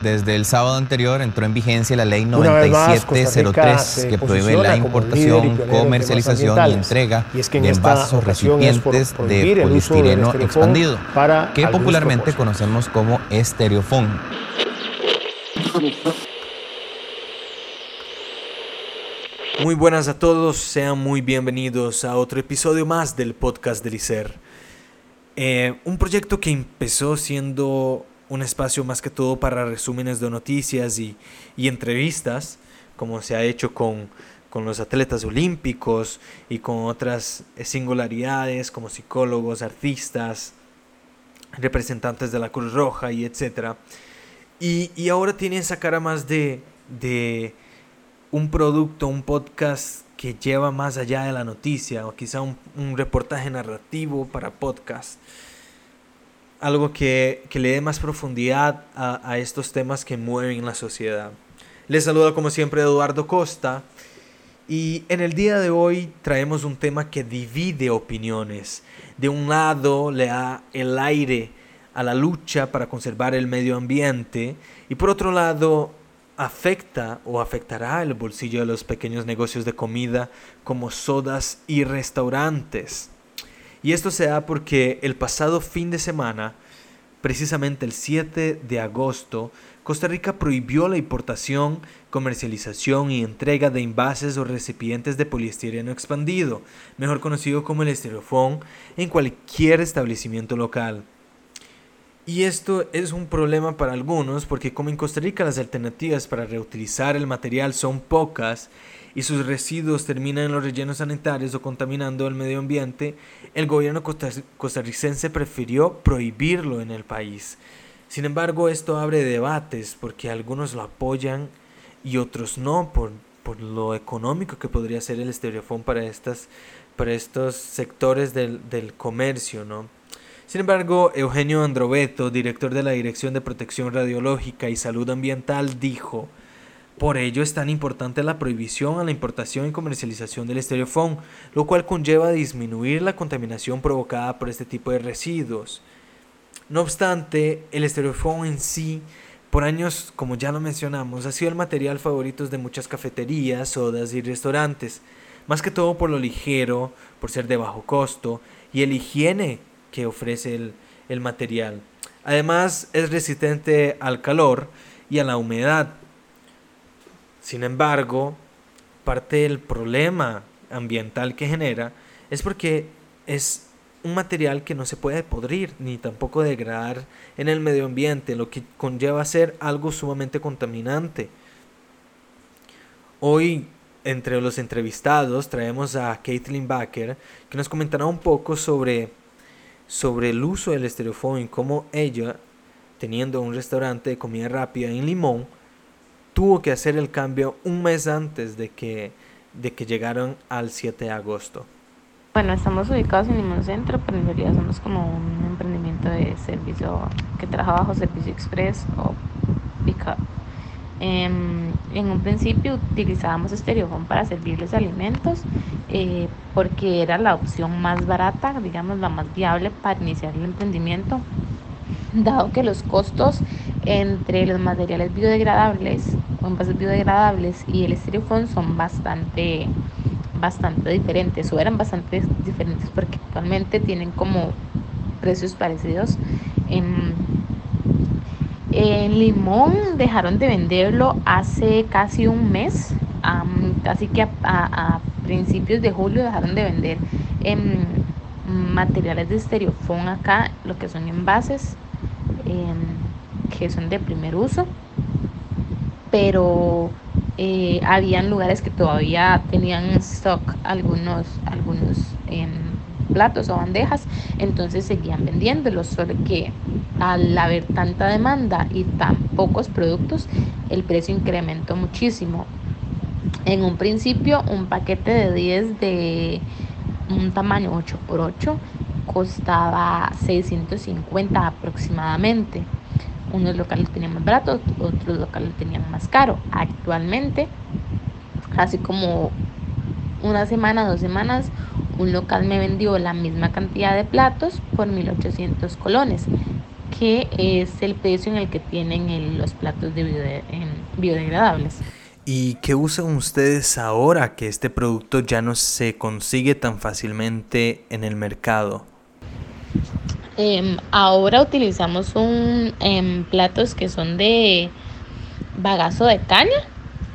Desde el sábado anterior entró en vigencia la ley 9703 que prohíbe la importación, comercialización y entrega de envases o recipientes de poliestireno expandido, que popularmente conocemos como estereofón. Muy buenas a todos, sean muy bienvenidos a otro episodio más del podcast del ICER. Eh, un proyecto que empezó siendo un espacio más que todo para resúmenes de noticias y, entrevistas, como se ha hecho con, los atletas olímpicos y con otras singularidades como psicólogos, artistas, representantes de la Cruz Roja y etc. Y, ahora tiene esa cara más de, de un producto, un podcast que lleva más allá de la noticia o quizá un, reportaje narrativo para podcast algo que, le dé más profundidad a, estos temas que mueven la sociedad. Les saluda como siempre Eduardo Costa y en el día de hoy traemos un tema que divide opiniones. De un lado le da el aire a la lucha para conservar el medio ambiente y por otro lado afecta o afectará el bolsillo de los pequeños negocios de comida como sodas y restaurantes. Y esto se da porque el pasado fin de semana, precisamente el 7 de agosto, Costa Rica prohibió la importación, comercialización y entrega de envases o recipientes de poliestireno expandido, mejor conocido como el estereofón, en cualquier establecimiento local. Y esto es un problema para algunos porque como en Costa Rica las alternativas para reutilizar el material son pocas y sus residuos terminan en los rellenos sanitarios o contaminando el medio ambiente, el gobierno costarricense prefirió prohibirlo en el país. Sin embargo, esto abre debates porque algunos lo apoyan y otros no por, por lo económico que podría ser el estereofón para, estas, para estos sectores del, del comercio, ¿no? Sin embargo, Eugenio Androveto, director de la Dirección de Protección Radiológica y Salud Ambiental, dijo por ello es tan importante la prohibición a la importación y comercialización del estereofón, lo cual conlleva disminuir la contaminación provocada por este tipo de residuos. No obstante, el estereofón en sí, por años, como ya lo mencionamos, ha sido el material favorito de muchas cafeterías, sodas y restaurantes, más que todo por lo ligero, por ser de bajo costo y el higiene que ofrece el, el material. Además, es resistente al calor y a la humedad, sin embargo, parte del problema ambiental que genera es porque es un material que no se puede podrir ni tampoco degradar en el medio ambiente, lo que conlleva ser algo sumamente contaminante. Hoy, entre los entrevistados, traemos a Caitlin Baker, que nos comentará un poco sobre, sobre el uso del estereofón y cómo ella, teniendo un restaurante de comida rápida en Limón, tuvo que hacer el cambio un mes antes de que, de que llegaron al 7 de agosto. Bueno, estamos ubicados en Limón Centro, pero en realidad somos como un emprendimiento de servicio que trabaja bajo Servicio Express o Pickup. Em, en un principio utilizábamos estereofón para servirles alimentos eh, porque era la opción más barata, digamos la más viable para iniciar el emprendimiento, dado que los costos entre los materiales biodegradables o envases biodegradables y el estereofón son bastante bastante diferentes o eran bastante diferentes porque actualmente tienen como precios parecidos. En, en Limón dejaron de venderlo hace casi un mes casi que a, principios de julio dejaron de vender en materiales de estereofón acá lo que son envases que son de primer uso, pero eh, habían lugares que todavía tenían en stock algunos, algunos em, platos o bandejas, entonces seguían vendiéndolos, solo que al haber tanta demanda y tan pocos productos, el precio incrementó muchísimo. En un principio, un paquete de 10 de un tamaño 8x8 costaba 650 aproximadamente. Unos locales tenían más barato, otros locales tenían más caro. Actualmente, casi como una semana, dos semanas, un local me vendió la misma cantidad de platos por 1.800 colones, que es el precio en el que tienen los platos de biodegradables. ¿Y qué usan ustedes ahora que este producto ya no se consigue tan fácilmente en el mercado? Em, ahora utilizamos un em, platos que son de bagazo de caña,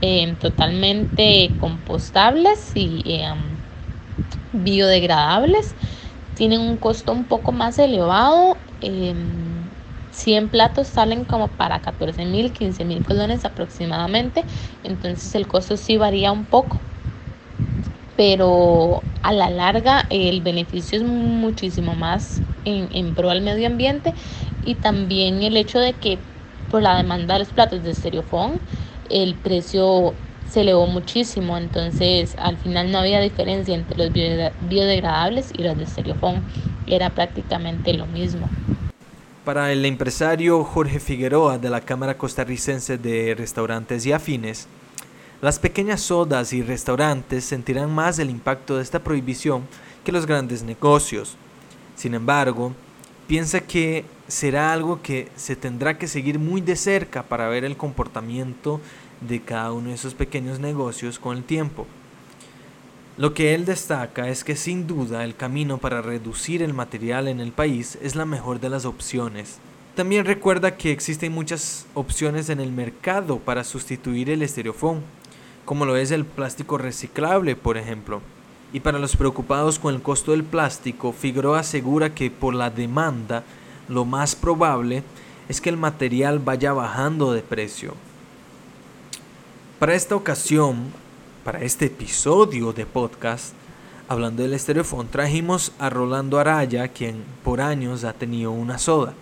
em, totalmente compostables y biodegradables. Tienen un costo un poco más elevado. 100 platos salen como para 14 mil, 15 mil colones aproximadamente. Entonces el costo sí varía un poco. Pero a la larga el beneficio es muchísimo más en, pro al medio ambiente y también el hecho de que por la demanda de los platos de estereofón el precio se elevó muchísimo, entonces al final no había diferencia entre los biodegradables y los de estereofón, era prácticamente lo mismo. Para el empresario Jorge Figueroa de la Cámara Costarricense de Restaurantes y Afines, las pequeñas sodas y restaurantes sentirán más el impacto de esta prohibición que los grandes negocios. Sin embargo, piensa que será algo que se tendrá que seguir muy de cerca para ver el comportamiento de cada uno de esos pequeños negocios con el tiempo. Lo que él destaca es que sin duda el camino para reducir el material en el país es la mejor de las opciones. También recuerda que existen muchas opciones en el mercado para sustituir el estereofón, como lo es el plástico reciclable, por ejemplo. Y para los preocupados con el costo del plástico, Figueroa asegura que por la demanda, lo más probable es que el material vaya bajando de precio. Para esta ocasión, para este episodio de podcast, hablando del estereofón, trajimos a Rolando Araya, quien por años ha tenido una soda.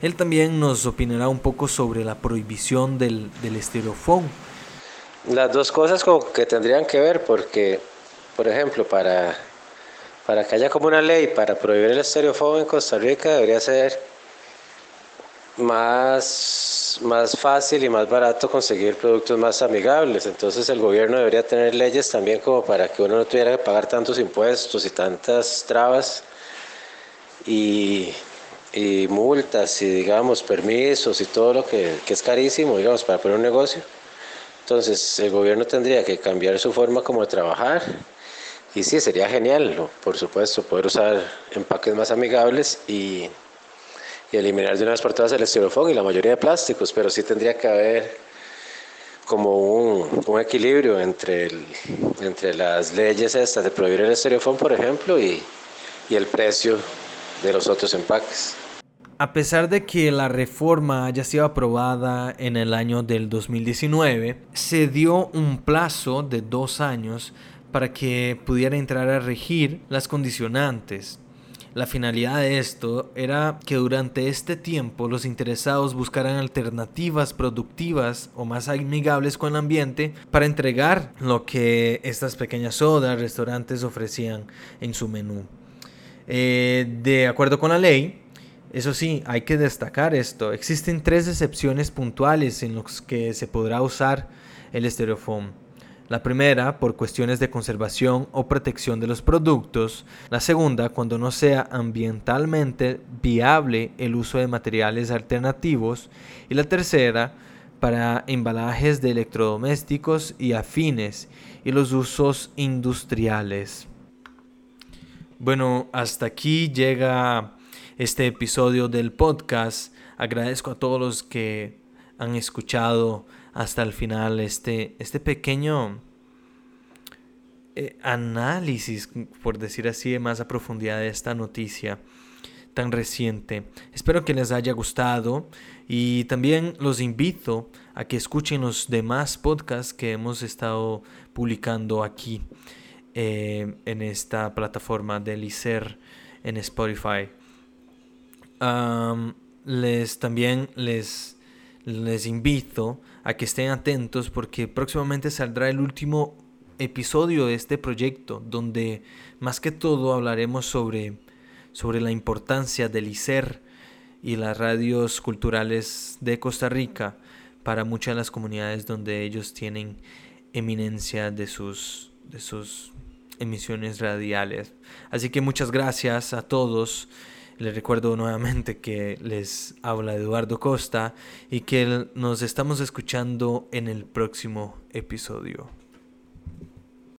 Él también nos opinará un poco sobre la prohibición del, del estereofón. Las dos cosas como que tendrían que ver, porque, por ejemplo, para, para que haya como una ley para prohibir el estereofón en Costa Rica, debería ser más, más fácil y más barato conseguir productos más amigables. Entonces el gobierno debería tener leyes también como para que uno no tuviera que pagar tantos impuestos y tantas trabas y, y multas y digamos permisos y todo lo que, que es carísimo, digamos, para poner un negocio. Entonces el gobierno tendría que cambiar su forma como trabajar y sí, sería genial, por supuesto, poder usar empaques más amigables y y eliminar de una vez por todas el estirofoam y la mayoría de plásticos, pero sí tendría que haber como un, equilibrio entre, entre las leyes estas de prohibir el estereofón, por ejemplo, y, y el precio de los otros empaques. A pesar de que la reforma haya sido aprobada en el año del 2019, se dio un plazo de dos años para que pudiera entrar a regir las condicionantes la finalidad de esto era que durante este tiempo los interesados buscaran alternativas productivas o más amigables con el ambiente para entregar lo que estas pequeñas sodas, restaurantes ofrecían en su menú. Eh, de acuerdo con la ley, eso sí, hay que destacar esto. Existen tres excepciones puntuales en las que se podrá usar el estereofoam. La primera, por cuestiones de conservación o protección de los productos. La segunda, cuando no sea ambientalmente viable el uso de materiales alternativos. Y la tercera, para embalajes de electrodomésticos y afines y los usos industriales. Bueno, hasta aquí llega este episodio del podcast. Agradezco a todos los que han escuchado hasta el final este, este pequeño eh, análisis, por decir así, más a profundidad de esta noticia tan reciente. Espero que les haya gustado y también los invito a que escuchen los demás podcasts que hemos estado publicando aquí eh, en esta plataforma de Licer en Spotify. les también les, les invito a que estén atentos porque próximamente saldrá el último episodio de este proyecto donde más que todo hablaremos sobre, sobre la importancia del ICER y las radios culturales de Costa Rica para muchas de las comunidades donde ellos tienen eminencia de sus, de sus emisiones radiales. Así que muchas gracias a todos. Les recuerdo nuevamente que les habla Eduardo Costa y que nos estamos escuchando en el próximo episodio.